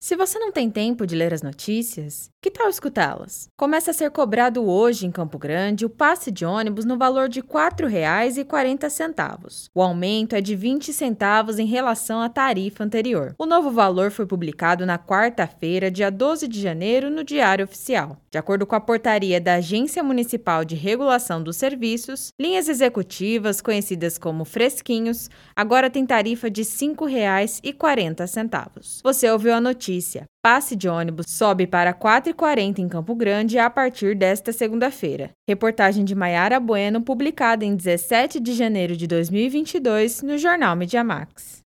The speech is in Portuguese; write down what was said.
Se você não tem tempo de ler as notícias, que tal escutá-las? Começa a ser cobrado hoje em Campo Grande o passe de ônibus no valor de R$ 4,40. O aumento é de 20 centavos em relação à tarifa anterior. O novo valor foi publicado na quarta-feira, dia 12 de janeiro, no Diário Oficial. De acordo com a portaria da Agência Municipal de Regulação dos Serviços, linhas executivas, conhecidas como fresquinhos, agora têm tarifa de R$ 5,40. Você ouviu a notícia notícia. Passe de ônibus sobe para 4,40 em Campo Grande a partir desta segunda-feira. Reportagem de Maiara Bueno, publicada em 17 de janeiro de 2022 no jornal Mediamax.